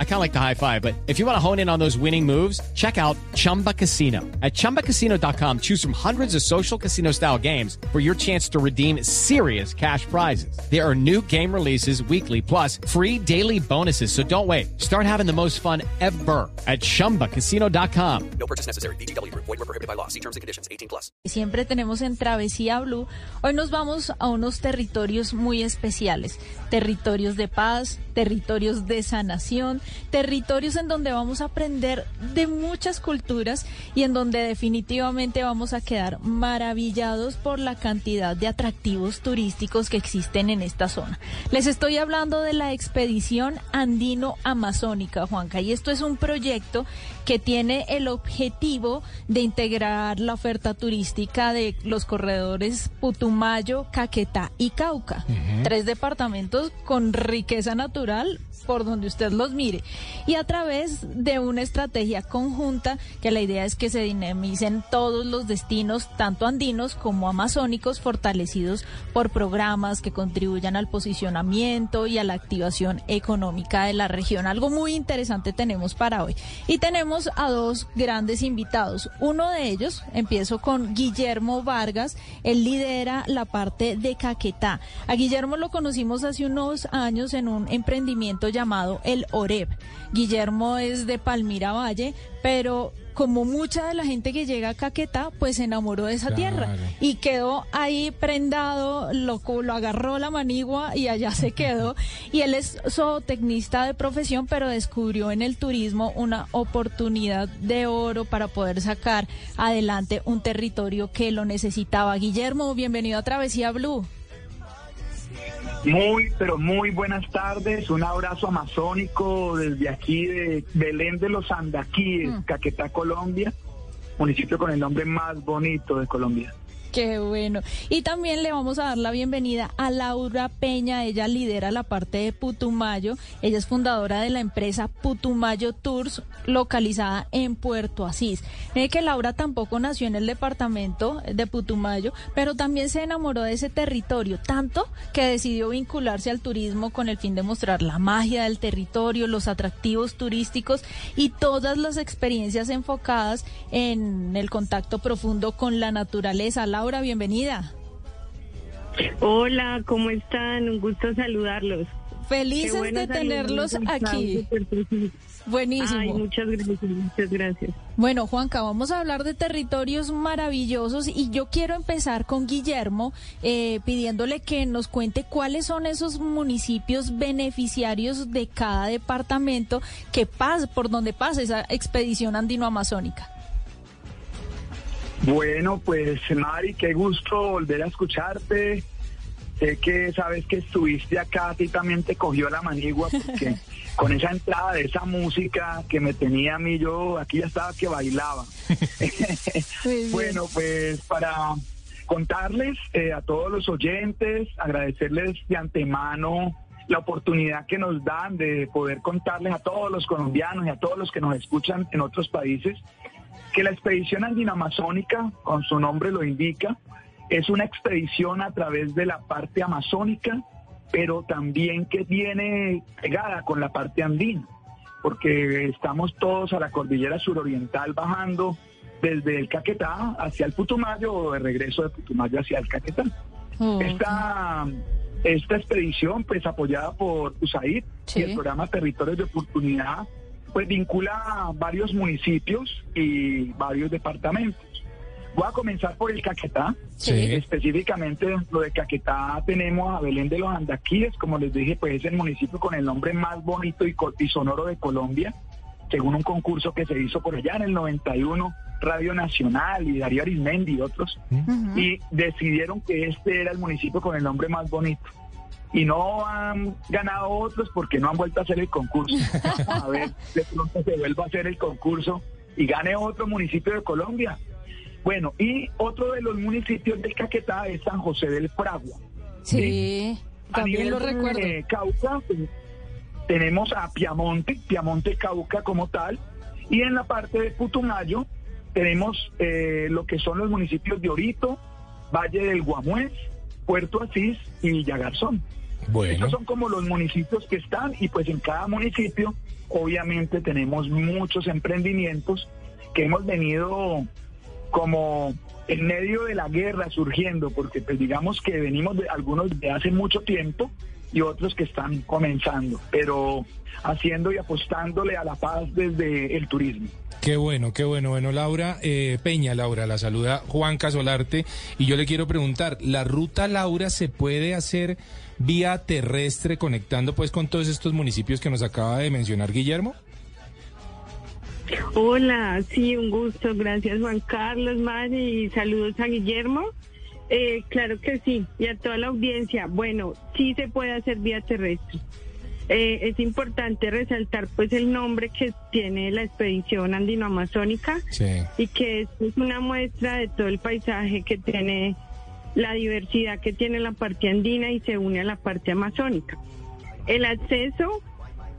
I kind of like the high five, but if you want to hone in on those winning moves, check out Chumba Casino. At ChumbaCasino.com, choose from hundreds of social casino style games for your chance to redeem serious cash prizes. There are new game releases weekly, plus free daily bonuses. So don't wait. Start having the most fun ever at ChumbaCasino.com. No purchase necessary. BGW. Void were prohibited by law. See terms and conditions. 18 plus. Siempre tenemos en Travesía Blue. Hoy nos vamos a unos territorios muy especiales. Territorios de paz, territorios de sanación, territorios en donde vamos a aprender de muchas culturas y en donde definitivamente vamos a quedar maravillados por la cantidad de atractivos turísticos que existen en esta zona. Les estoy hablando de la expedición andino-amazónica, Juanca, y esto es un proyecto que tiene el objetivo de integrar la oferta turística de los corredores Putumayo, Caquetá y Cauca, tres departamentos con riqueza natural por donde usted los mire y a través de una estrategia conjunta que la idea es que se dinamicen todos los destinos, tanto andinos como amazónicos, fortalecidos por programas que contribuyan al posicionamiento y a la activación económica de la región. Algo muy interesante tenemos para hoy. Y tenemos a dos grandes invitados. Uno de ellos, empiezo con Guillermo Vargas, él lidera la parte de Caquetá. A Guillermo lo conocimos hace unos años en un emprendimiento llamado el OREB. Guillermo es de Palmira Valle, pero como mucha de la gente que llega a Caquetá, pues se enamoró de esa tierra y quedó ahí prendado, lo, lo agarró la manigua y allá se quedó. Y él es zootecnista de profesión, pero descubrió en el turismo una oportunidad de oro para poder sacar adelante un territorio que lo necesitaba. Guillermo, bienvenido a Travesía Blue. Muy, pero muy buenas tardes. Un abrazo amazónico desde aquí de Belén de los Andaquíes, Mm. Caquetá, Colombia, municipio con el nombre más bonito de Colombia. Qué bueno. Y también le vamos a dar la bienvenida a Laura Peña. Ella lidera la parte de Putumayo. Ella es fundadora de la empresa Putumayo Tours, localizada en Puerto Asís. Mire que Laura tampoco nació en el departamento de Putumayo, pero también se enamoró de ese territorio, tanto que decidió vincularse al turismo con el fin de mostrar la magia del territorio, los atractivos turísticos y todas las experiencias enfocadas en el contacto profundo con la naturaleza. Laura, bienvenida. Hola, ¿cómo están? Un gusto saludarlos. Felices bueno de tenerlos aquí. Buenísimo. Ay, muchas gracias, muchas gracias. Bueno, Juanca, vamos a hablar de territorios maravillosos y yo quiero empezar con Guillermo eh, pidiéndole que nos cuente cuáles son esos municipios beneficiarios de cada departamento que pasa, por donde pasa esa expedición andino-amazónica. Bueno, pues Mari, qué gusto volver a escucharte. Sé que sabes que estuviste acá, a ti también te cogió la manigua porque con esa entrada de esa música que me tenía a mí, yo aquí ya estaba que bailaba. bueno, pues para contarles eh, a todos los oyentes, agradecerles de antemano la oportunidad que nos dan de poder contarles a todos los colombianos y a todos los que nos escuchan en otros países que la expedición andino-amazónica, con su nombre lo indica, es una expedición a través de la parte amazónica, pero también que viene pegada con la parte andina, porque estamos todos a la cordillera suroriental bajando desde el Caquetá hacia el Putumayo o de regreso de Putumayo hacia el Caquetá. Oh, Esta, esta expedición, pues apoyada por USAID Sí. y el programa Territorios de Oportunidad, pues vincula varios municipios y varios departamentos. Voy a comenzar por el Caquetá. Sí. Específicamente dentro de Caquetá tenemos a Belén de los Andaquíes, como les dije, pues es el municipio con el nombre más bonito y, y sonoro de Colombia, según un concurso que se hizo por allá en el 91, Radio Nacional y Darío Arismendi y otros y decidieron que este era el municipio con el nombre más bonito. Y no han ganado otros porque no han vuelto a hacer el concurso. A ver, de pronto se vuelva a hacer el concurso y gane otro municipio de Colombia. Bueno, y otro de los municipios del Caquetá es San José del Fragua. Sí, A también nivel lo recuerdo. Cauca, pues, tenemos a Piamonte, Piamonte Cauca como tal, y en la parte de Putumayo tenemos eh, lo que son los municipios de Orito, Valle del Guamués, Puerto Asís y Villagarzón. Bueno. Estos son como los municipios que están y pues en cada municipio obviamente tenemos muchos emprendimientos que hemos venido como en medio de la guerra surgiendo, porque pues digamos que venimos de algunos de hace mucho tiempo y otros que están comenzando, pero haciendo y apostándole a la paz desde el turismo. Qué bueno, qué bueno. Bueno, Laura eh, Peña, Laura, la saluda Juan Casolarte y yo le quiero preguntar, ¿la ruta Laura se puede hacer vía terrestre conectando pues con todos estos municipios que nos acaba de mencionar Guillermo? Hola, sí, un gusto. Gracias Juan Carlos, Mari, y saludos a Guillermo. Eh, claro que sí, y a toda la audiencia. Bueno, sí se puede hacer vía terrestre. Eh, es importante resaltar pues el nombre que tiene la expedición andino-amazónica Sí. y que es una muestra de todo el paisaje que tiene la diversidad que tiene la parte andina y se une a la parte amazónica. El acceso,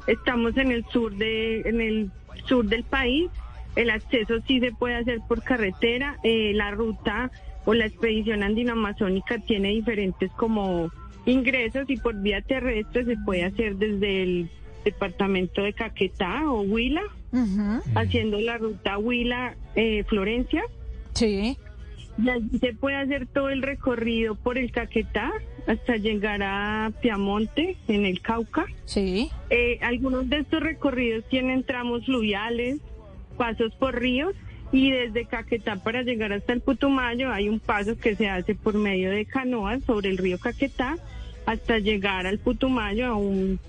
estamos en el sur de, en el sur del país, el acceso sí se puede hacer por carretera, eh, la ruta o la expedición andino-amazónica tiene diferentes como ingresos y por vía terrestre se puede hacer desde el departamento de Caquetá o Huila, haciendo la ruta Huila-Florencia. Sí. Y allí se puede hacer todo el recorrido por el Caquetá hasta llegar a Piamonte, en el Cauca. Sí. Eh, algunos de estos recorridos tienen tramos fluviales, pasos por ríos y desde Caquetá para llegar hasta el Putumayo hay un paso que se hace por medio de canoas sobre el río Caquetá hasta llegar al Putumayo a un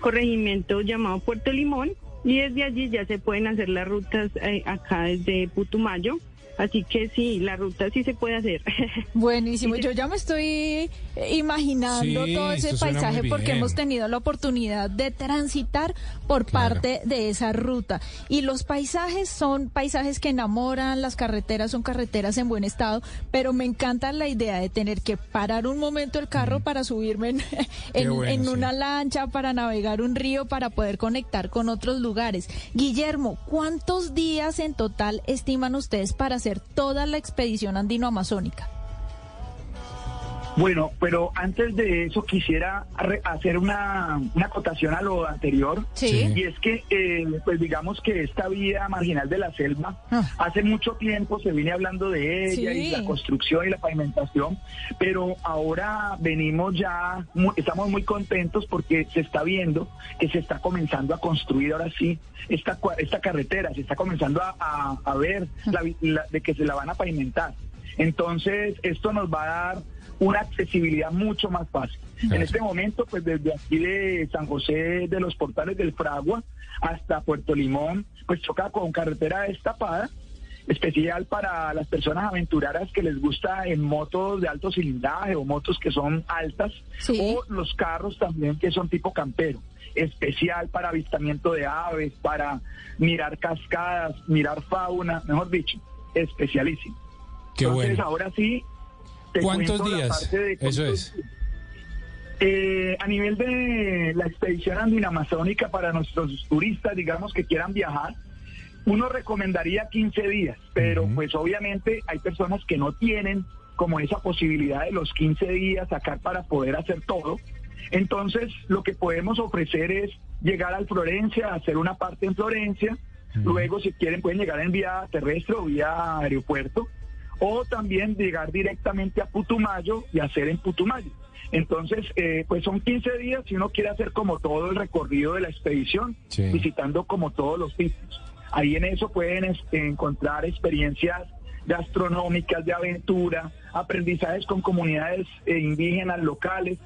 corregimiento llamado Puerto Limón y desde allí ya se pueden hacer las rutas eh, acá desde Putumayo. Así que sí, la ruta sí se puede hacer. Buenísimo, yo ya me estoy imaginando Sí, todo ese paisaje porque hemos tenido la oportunidad de transitar por Claro. parte de esa ruta. Y los paisajes son paisajes que enamoran, las carreteras son carreteras en buen estado, pero me encanta la idea de tener que parar un momento el carro para subirme en, en- bueno, en sí. una lancha, para navegar un río, para poder conectar con otros lugares. Guillermo, ¿cuántos días en total estiman ustedes para hacer toda la expedición andino-amazónica? Bueno, pero antes de eso quisiera hacer una, una acotación a lo anterior. Sí. Y es que, eh, pues digamos que esta vía marginal de la selva, Ah. hace mucho tiempo se viene hablando de ella Sí. y la construcción y la pavimentación, pero ahora venimos ya, mu- estamos muy contentos porque se está viendo que se está comenzando a construir ahora sí esta, cua- esta carretera, se está comenzando a, a- a ver la vi- la- de que se la van a pavimentar. Entonces, esto nos va a dar una accesibilidad mucho más fácil. En este momento, pues desde aquí de San José de los Portales del Fragua hasta Puerto Limón, pues choca con carretera destapada, especial para las personas aventuradas que les gusta en motos de alto cilindraje o motos que son altas, Sí. o los carros también que son tipo campero, especial para avistamiento de aves, para mirar cascadas, mirar fauna, mejor dicho, especialísimo. Qué Entonces, bueno. ahora sí. ¿Cuántos días? Eso es. Eh, a nivel de la expedición andino-amazónica para nuestros turistas, digamos que quieran viajar, uno recomendaría 15 días, pero pues obviamente hay personas que no tienen como esa posibilidad de los 15 días sacar para poder hacer todo. Entonces, lo que podemos ofrecer es llegar al Florencia, hacer una parte en Florencia, luego si quieren pueden llegar en vía terrestre o vía aeropuerto, o también llegar directamente a Putumayo y hacer en Putumayo. Entonces, eh, pues son 15 días si uno quiere hacer como todo el recorrido de la expedición, Sí. visitando como todos los sitios. Ahí en eso pueden este, encontrar experiencias gastronómicas, de aventura, aprendizajes con comunidades eh, indígenas locales,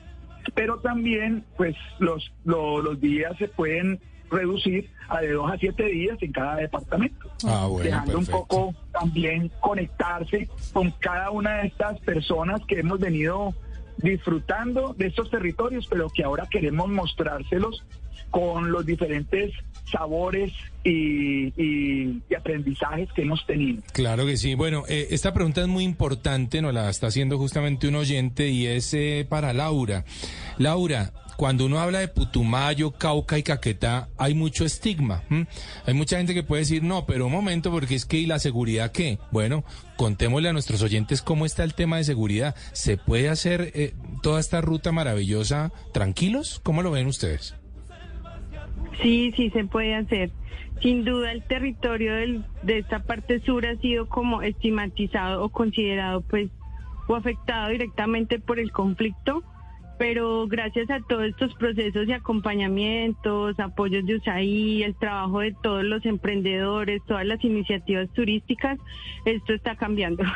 pero también pues los, lo- los días se pueden reducir a de dos a siete días en cada departamento Ah, bueno, dejando un poco también conectarse con cada una de estas personas que hemos venido disfrutando de estos territorios, pero que ahora queremos mostrárselos con los diferentes sabores y, y- aprendizajes que hemos tenido. Claro que sí. Bueno, eh, esta pregunta es muy importante, nos la está haciendo justamente un oyente y es eh, para Laura. Laura, cuando uno habla de Putumayo, Cauca y Caquetá, hay mucho estigma. Hay mucha gente que puede decir, no, pero un momento, porque es que, ¿y la seguridad qué? Bueno, contémosle a nuestros oyentes cómo está el tema de seguridad. ¿Se puede hacer eh, toda esta ruta maravillosa tranquilos? ¿Cómo lo ven ustedes? Sí, sí se puede hacer. Sin duda el territorio del- de esta parte sur ha sido como estigmatizado o considerado pues o afectado directamente por el conflicto, pero gracias a todos estos procesos y acompañamientos, apoyos de USAID, el trabajo de todos los emprendedores, todas las iniciativas turísticas, esto está cambiando.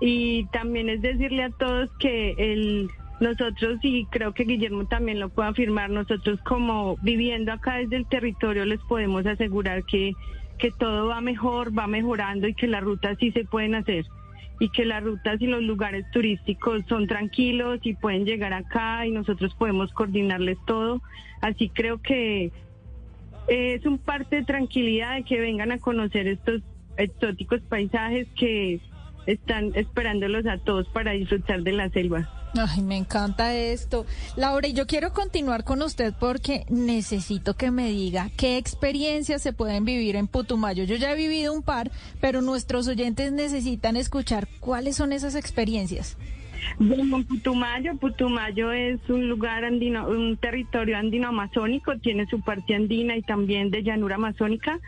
Y también es decirle a todos que el nosotros y creo que Guillermo también lo puede afirmar, nosotros como viviendo acá desde el territorio les podemos asegurar que, que todo va mejor, va mejorando y que las rutas sí se pueden hacer y que las rutas y los lugares turísticos son tranquilos y pueden llegar acá y nosotros podemos coordinarles todo. Así creo que es un parte de tranquilidad de que vengan a conocer estos exóticos paisajes que están esperándolos a todos para disfrutar de la selva. Ay, me encanta esto. Laura, yo quiero continuar con usted porque necesito que me diga qué experiencias se pueden vivir en Putumayo. Yo ya he vivido un par, pero nuestros oyentes necesitan escuchar cuáles son esas experiencias. Bueno, Putumayo, Putumayo es un lugar andino, un territorio andino amazónico, tiene su parte andina y también de llanura amazónica.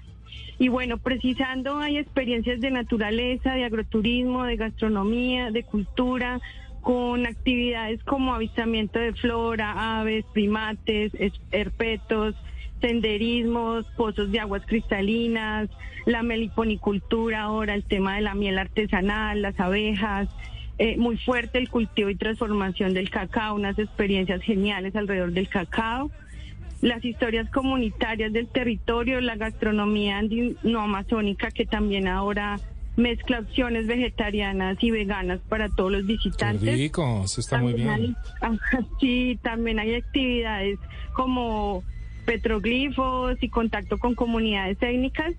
Y bueno, precisando hay experiencias de naturaleza, de agroturismo, de gastronomía, de cultura, con actividades como avistamiento de flora, aves, primates, es- herpetos, senderismos, pozos de aguas cristalinas, la meliponicultura ahora, el tema de la miel artesanal, las abejas, eh, muy fuerte el cultivo y transformación del cacao, unas experiencias geniales alrededor del cacao, las historias comunitarias del territorio, la gastronomía andino amazónica que también ahora mezcla opciones vegetarianas y veganas para todos los Qué visitantes. rico, eso está muy bien. hay- sí, también hay actividades como petroglifos y contacto con comunidades técnicas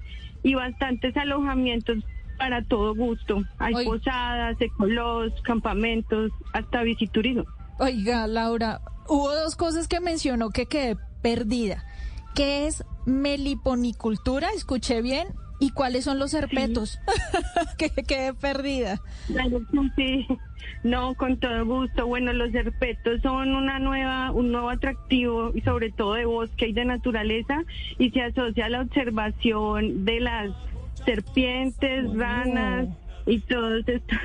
y bastantes alojamientos para todo gusto. Hay posadas, ecolos, campamentos, hasta visiturismo. Oiga, Laura, hubo dos cosas que mencionó que quedé perdida. ¿Qué es meliponicultura? ¿Escuché bien? ¿Y cuáles son los herpetos? que quedé perdida. Sí, no, con todo gusto. Bueno, los herpetos son una nueva, un nuevo atractivo y sobre todo de bosque y de naturaleza y se asocia a la observación de las serpientes, ranas y todos estos,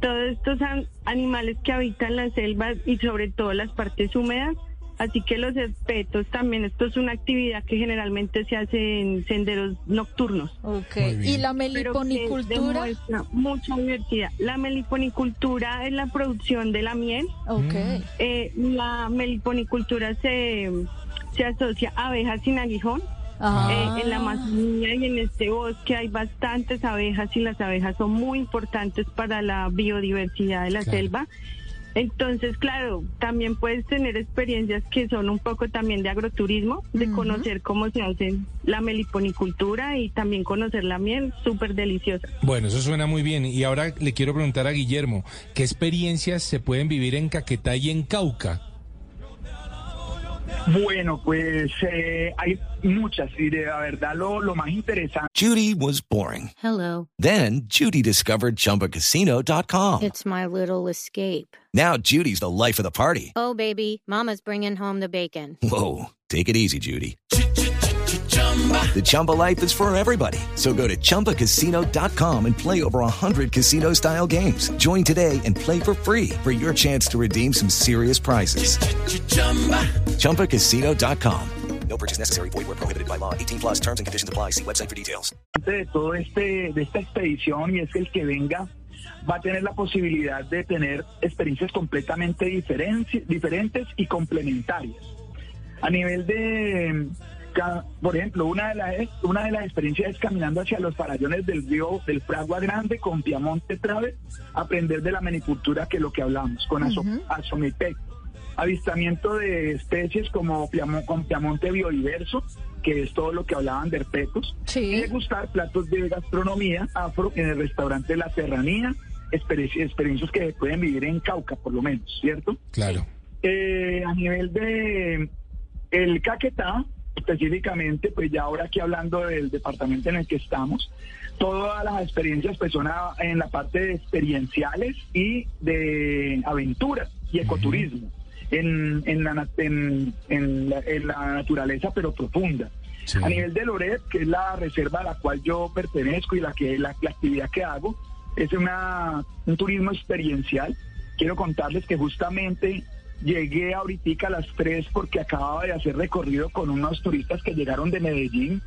todos estos an- animales que habitan las selvas y sobre todo las partes húmedas. Así que los herpetos también, esto es una actividad que generalmente se hace en senderos nocturnos Ok. ¿Y la meliponicultura? mucha diversidad. La meliponicultura es la producción de la miel. Ok. Eh, la meliponicultura se, se asocia a abejas sin aguijón. Ah. Eh, en la Amazonía y en este bosque hay bastantes abejas y las abejas son muy importantes para la biodiversidad de la Claro. selva. Entonces, claro, también puedes tener experiencias que son un poco también de agroturismo, de conocer cómo se hace la meliponicultura y también conocer la miel, súper deliciosa. Bueno, eso suena muy bien. Y ahora le quiero preguntar a Guillermo, ¿qué experiencias se pueden vivir en Caquetá y en Cauca? Bueno, pues eh, hay muchas y de la verdad lo, lo más interesante Judy was boring. Hello. Then Judy discovered ChumbaCasino.com. It's my little escape. Now Judy's the life of the party. Oh, baby, Mama's bringing home the bacon. Whoa, take it easy, Judy. The Chumba life is for everybody. So go to ChumbaCasino.com and play over 100 casino-style games. Join today and play for free for your chance to redeem some serious prizes. ChumbaCasino.com. No purchase necessary. Void where prohibited by law. 18 plus terms and conditions apply. See website for details. de todo este de esta expedición y es que el que venga va a tener la posibilidad de tener experiencias completamente diferentes y complementarias. A nivel de, ca- por ejemplo, una de las una de las experiencias es caminando hacia los farallones del río del Fragua Grande con Piamonte Travel, aprender de la menicultura que es lo que hablamos con Aso- Asomitec. Avistamiento de especies como Piamo- con Piamonte Biodiverso, que es todo lo que hablaban de herpetos. Sí. Y degustar platos de gastronomía afro en el restaurante La Serranía, exper- experiencias que se pueden vivir en Cauca, por lo menos, ¿cierto? Claro. eh, a nivel de el Caquetá, específicamente, pues ya ahora aquí hablando del departamento en el que estamos, todas las experiencias pues son a- en la parte de experienciales y de aventuras y ecoturismo en, en, la, en, en la, en la naturaleza pero profunda. Sí. A nivel de Loret, que es la reserva a la cual yo pertenezco y la que la, la actividad que hago, es una, un turismo experiencial. Quiero contarles que justamente llegué ahorita a las 3 porque acababa de hacer recorrido con unos turistas que llegaron de Medellín,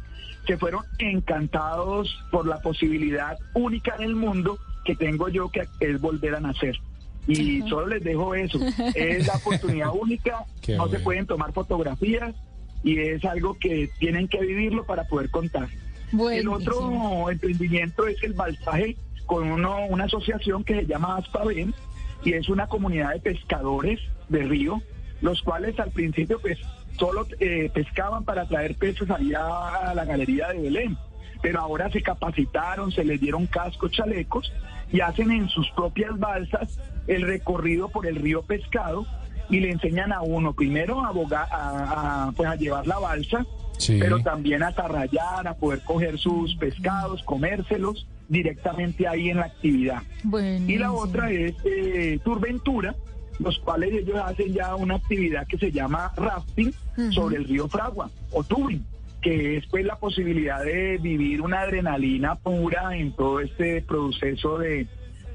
que fueron encantados por la posibilidad única en el mundo que tengo yo, que es volver a nacer. Y solo les dejo eso. Es la oportunidad única, Qué no se pueden tomar fotografías y es algo que tienen que vivirlo para poder contar. El Buenísimo. otro emprendimiento es el balsaje con uno, una asociación que se llama Aspaven y es una comunidad de pescadores de río, los cuales al principio pues solo eh, pescaban para traer peces allá a la galería de Belén, pero ahora se capacitaron, se les dieron cascos, chalecos y hacen en sus propias balsas el recorrido por el río pescado y le enseñan a uno primero a, boga- a- a, pues, a llevar la balsa Sí. pero también a atarrayar, a poder coger sus pescados, comérselos directamente ahí en la actividad. Y la otra es eh, Turventura, los cuales ellos hacen ya una actividad que se llama rafting sobre el río Fragua o tubing, que es pues la posibilidad de vivir una adrenalina pura en todo este proceso de,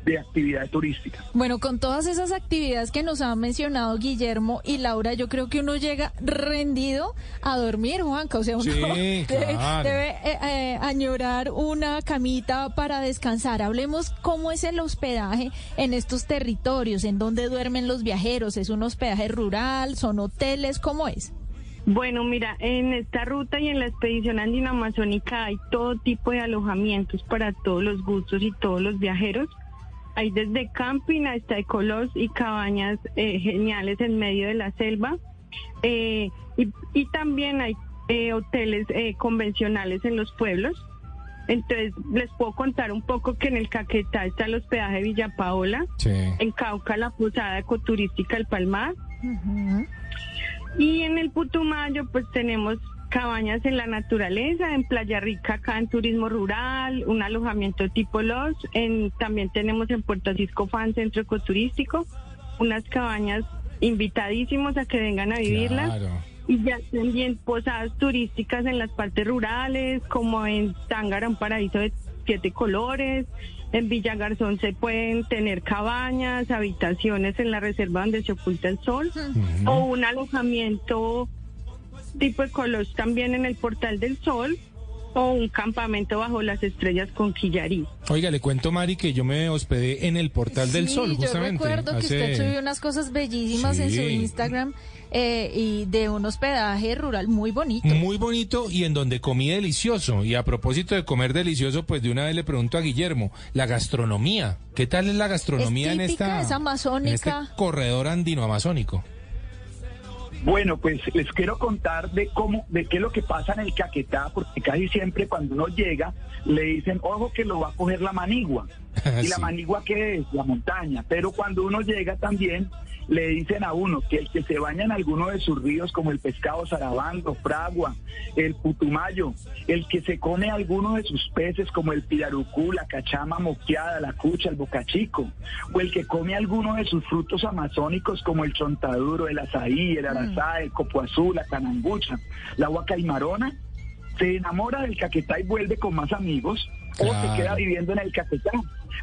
de actividad turística. Bueno, con todas esas actividades que nos han mencionado Guillermo y Laura, yo creo que uno llega rendido a dormir, Juanca. O sea, uno Sí, debe, claro. debe, eh, eh, añorar una camita para descansar. Hablemos cómo es el hospedaje en estos territorios, en dónde duermen los viajeros. ¿Es un hospedaje rural? ¿Son hoteles? ¿Cómo es? Bueno, mira, en esta ruta y en la expedición andino-amazónica hay todo tipo de alojamientos para todos los gustos y todos los viajeros. Hay desde camping hasta ecolos y cabañas eh, geniales en medio de la selva. Eh, y, y también hay eh, hoteles eh, convencionales en los pueblos. Entonces, les puedo contar un poco que en el Caquetá está el hospedaje Villa Paola, Sí. en Cauca la posada ecoturística El Palmar, y en el Putumayo, pues tenemos cabañas en la naturaleza, en Playa Rica, acá en turismo rural, un alojamiento tipo Los. En, también tenemos en Puerto Cisco Fan Centro Ecoturístico, unas cabañas invitadísimos a que vengan a vivirlas. Claro. Y ya también posadas turísticas en las partes rurales, como en Tángara, un paraíso de siete colores. En Villa Garzón se pueden tener cabañas, habitaciones en la reserva donde se oculta el sol, o un alojamiento tipo Ecolos también en el Portal del Sol, o un campamento bajo las estrellas con Quillarí. Oiga, le cuento, Mari, que yo me hospedé en el Portal del Sí, Sol, Yo justamente. recuerdo que hace- usted subió unas cosas bellísimas en su. Instagram eh, y de un hospedaje rural muy bonito. Muy bonito y en donde comí delicioso. Y a propósito de comer delicioso, pues de una vez le pregunto a Guillermo, la gastronomía. ¿Qué tal es la gastronomía Es en esta es amazónica. en este corredor andino amazónico? Bueno, pues les quiero contar de cómo, de qué es lo que pasa en el Caquetá, porque casi siempre cuando uno llega le dicen, ojo que lo va a coger la manigua. ¿Y la manigua qué es? La montaña. Pero cuando uno llega también le dicen a uno que el que se baña en alguno de sus ríos, como el pescado zarabando, fragua, el putumayo, el que se come alguno de sus peces, como el pirarucú, la cachama moqueada, la cucha, el bocachico, o el que come alguno de sus frutos amazónicos, como el chontaduro, el azaí, el arazá, el copoazú, la canangucha, la guacaimarona, se enamora del Caquetá y vuelve con más amigos o Claro. se queda viviendo en el Caquetá.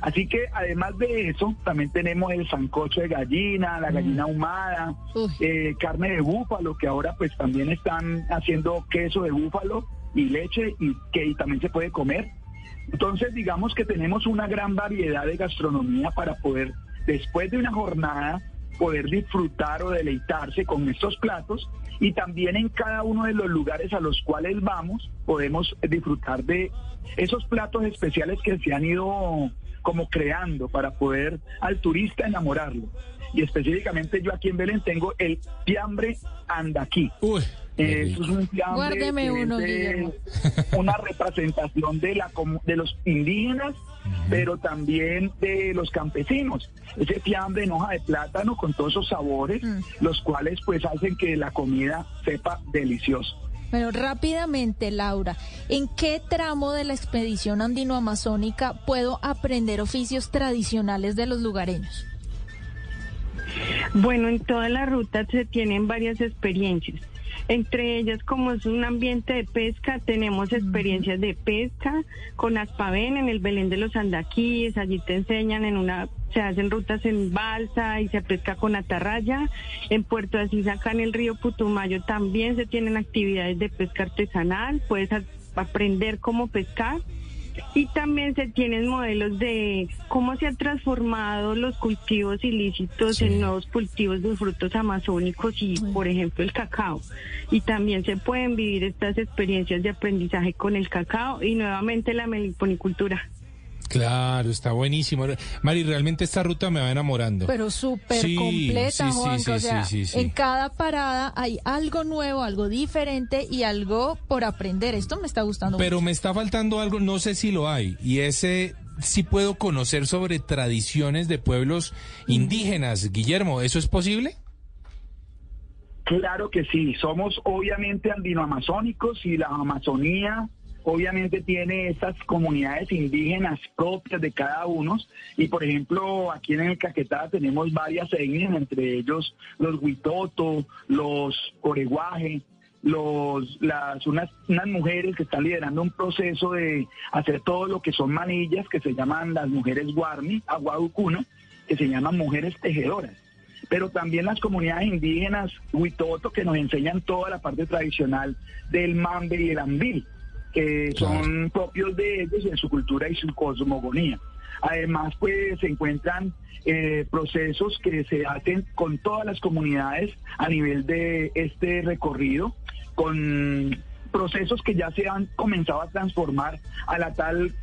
Así que además de eso, también tenemos el sancocho de gallina, la gallina ahumada, eh, carne de búfalo, que ahora pues también están haciendo queso de búfalo y leche y que y también se puede comer. Entonces digamos que tenemos una gran variedad de gastronomía para poder, después de una jornada, poder disfrutar o deleitarse con estos platos y también en cada uno de los lugares a los cuales vamos podemos disfrutar de esos platos especiales que se han ido como creando para poder al turista enamorarlo. Y específicamente yo aquí en Belén tengo el fiambre andaquí. Uy, Eh, es un Guárdeme que uno, Guillermo. una representación de la de los indígenas pero también de los campesinos. Ese fiambre en hoja de plátano con todos esos sabores, los cuales pues hacen que la comida sepa delicioso. Bueno, rápidamente, Laura, ¿en qué tramo de la expedición andino-amazónica puedo aprender oficios tradicionales de los lugareños? Bueno, en toda la ruta se tienen varias experiencias. Entre ellas, como es un ambiente de pesca, tenemos experiencias de pesca con Aspaven en el Belén de los Andaquíes. Allí te enseñan en una, se hacen rutas en balsa y se pesca con atarraya. En Puerto Asís, acá en el río Putumayo, también se tienen actividades de pesca artesanal. Puedes aprender cómo pescar. Y también se tienen modelos de cómo se han transformado los cultivos ilícitos Sí. en nuevos cultivos de frutos amazónicos y, por ejemplo, el cacao. Y también se pueden vivir estas experiencias de aprendizaje con el cacao y nuevamente la meliponicultura. Claro, está buenísimo. Mari, realmente esta ruta me va enamorando. Pero súper Sí, completa, sí, o sí, sea, sí, sí, sí. en cada parada hay algo nuevo, algo diferente y algo por aprender. Esto me está gustando Pero mucho. me está faltando algo, no sé si lo hay, y ese sí puedo conocer sobre tradiciones de pueblos indígenas. Guillermo, ¿eso es posible? Claro que sí, somos obviamente andinoamazónicos y la Amazonía obviamente tiene estas comunidades indígenas propias de cada uno. Y por ejemplo aquí en el Caquetá tenemos varias etnias, entre ellos los Huitoto, los Oreguaje, los, las, unas, unas mujeres que están liderando un proceso de hacer todo lo que son manillas que se llaman las mujeres Guarni, Aguaducuna, que se llaman mujeres tejedoras. Pero también las comunidades indígenas Huitoto que nos enseñan toda la parte tradicional del mambe y el ambil, que son propios de ellos en su cultura y su cosmogonía. Además, pues se encuentran eh, procesos que se hacen con todas las comunidades a nivel de este recorrido, con procesos que ya se han comenzado a transformar a la tal,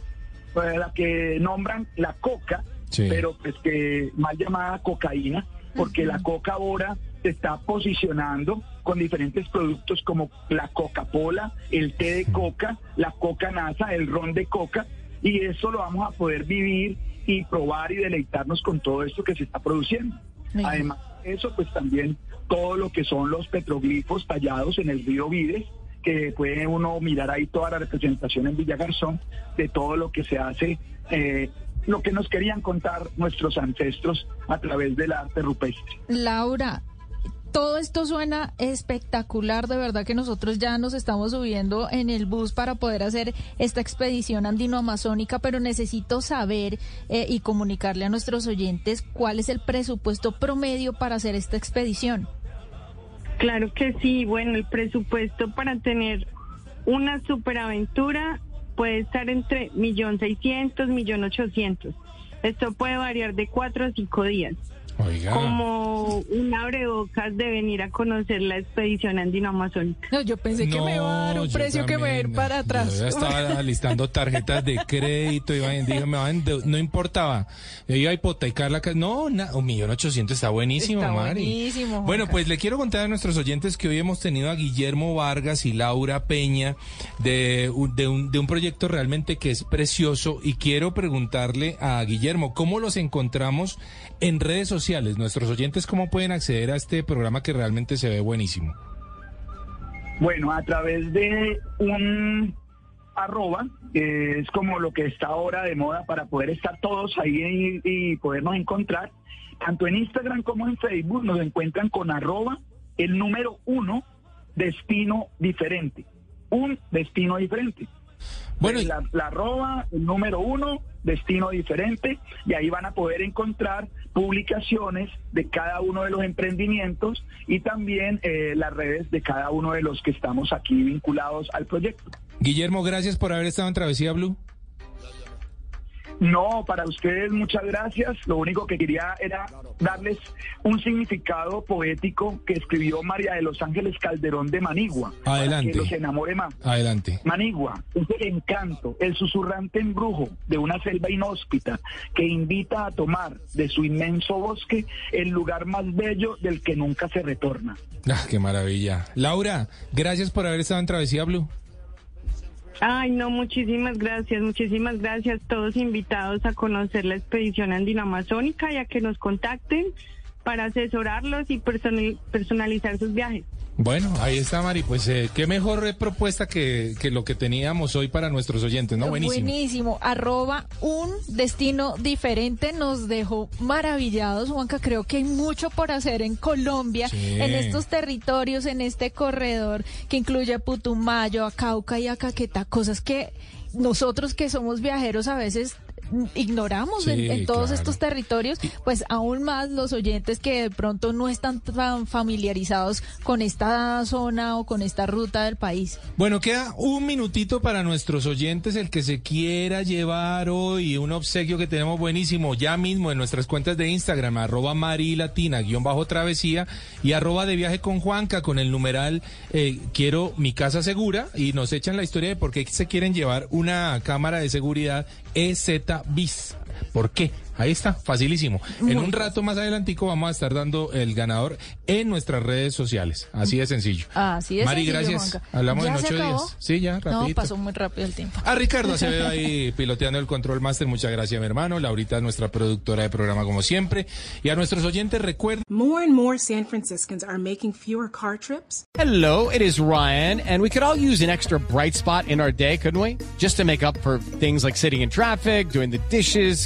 a la que nombran la coca, Sí. pero pues que mal llamada cocaína, porque la coca ahora se está posicionando con diferentes productos como la Coca-Cola, el té de coca, la coca nasa, el ron de coca, y eso lo vamos a poder vivir y probar y deleitarnos con todo esto que se está produciendo. Bien. Además de eso, pues también todo lo que son los petroglifos tallados en el río Vides, que puede uno mirar ahí toda la representación en Villa Garzón de todo lo que se hace, eh, lo que nos querían contar nuestros ancestros a través del arte rupestre. Laura, todo esto suena espectacular, de verdad que nosotros ya nos estamos subiendo en el bus para poder hacer esta expedición andino-amazónica, pero necesito saber eh, y comunicarle a nuestros oyentes cuál es el presupuesto promedio para hacer esta expedición. Claro que sí, bueno, el presupuesto para tener una superaventura puede estar entre millón seiscientos, millón ochocientos. Esto puede variar de cuatro a cinco días. Oiga. Como un abrebocas de venir a conocer la expedición andino-amazónica. No, yo pensé que me iba a dar un precio que me a ir para atrás. Yo ya estaba listando tarjetas de crédito, iba, dije, me van no importaba. Yo iba a hipotecar la casa. No, na- un millón ochocientos está buenísimo, Está Mari. buenísimo. Bueno, pues le quiero contar a nuestros oyentes que hoy hemos tenido a Guillermo Vargas y Laura Peña de, un- de, un, de un proyecto realmente que es precioso y quiero preguntarle a Guillermo, ¿cómo los encontramos en redes sociales? Nuestros oyentes, ¿cómo pueden acceder a este programa que realmente se ve buenísimo? Bueno, a través de un arroba, que es como lo que está ahora de moda para poder estar todos ahí y, y podernos encontrar, tanto en Instagram como en Facebook nos encuentran con arroba el número uno, destino diferente. Un destino diferente. Bueno, la, la arroba, el número uno, destino diferente, y ahí van a poder encontrar publicaciones de cada uno de los emprendimientos y también eh, las redes de cada uno de los que estamos aquí vinculados al proyecto. Guillermo, gracias por haber estado en Travesía Blue. No, para ustedes muchas gracias. Lo único que quería era darles un significado poético que escribió María de los Ángeles Calderón de Manigua. Para Adelante. que los enamore más. Adelante. Manigua es el encanto, el susurrante embrujo de una selva inhóspita que invita a tomar de su inmenso bosque el lugar más bello del que nunca se retorna. Ah, qué maravilla. Laura, gracias por haber estado en Travesía Blue. Ay, no, muchísimas gracias, muchísimas gracias. Todos invitados a conocer la expedición andina amazónica y a que nos contacten para asesorarlos y personal- personalizar sus viajes. Bueno, ahí está, Mari. Pues eh, qué mejor propuesta que, que lo que teníamos hoy para nuestros oyentes, ¿no? Buenísimo. Buenísimo. Arroba un destino diferente. Nos dejó maravillados, Juanca. Creo que hay mucho por hacer en Colombia, Sí. en estos territorios, en este corredor que incluye a Putumayo, a Cauca y a Caquetá. Cosas que nosotros que somos viajeros a veces ignoramos en, todos claro. estos territorios, pues aún más los oyentes que de pronto no están tan familiarizados con esta zona o con esta ruta del país. Bueno, queda un minutito para nuestros oyentes, el que se quiera llevar hoy un obsequio que tenemos buenísimo ya mismo en nuestras cuentas de Instagram, arroba marilatina, guion bajo travesía y arroba de viaje con Juanca con el numeral eh, quiero mi casa segura y nos echan la historia de por qué se quieren llevar una cámara de seguridad EZ bis. ¿Por qué? Ahí está, facilísimo. En un rato más adelantico vamos a estar dando el ganador en nuestras redes sociales. Así de sencillo. Así es. Mari, sencillo, gracias. Juanca. Hablamos ¿Ya en ocho días. Sí, ya, No, rapidito. pasó muy rápido el tiempo. A Ricardo Acevedo ahí piloteando el control master, muchas gracias mi hermano. Laurita, nuestra productora de programa como siempre. Y a nuestros oyentes recuerden More and more San Franciscans are making fewer car trips. Hello, it is Ryan, and we could all use an extra bright spot in our day, couldn't we? Just to make up for things like sitting in traffic, doing the dishes,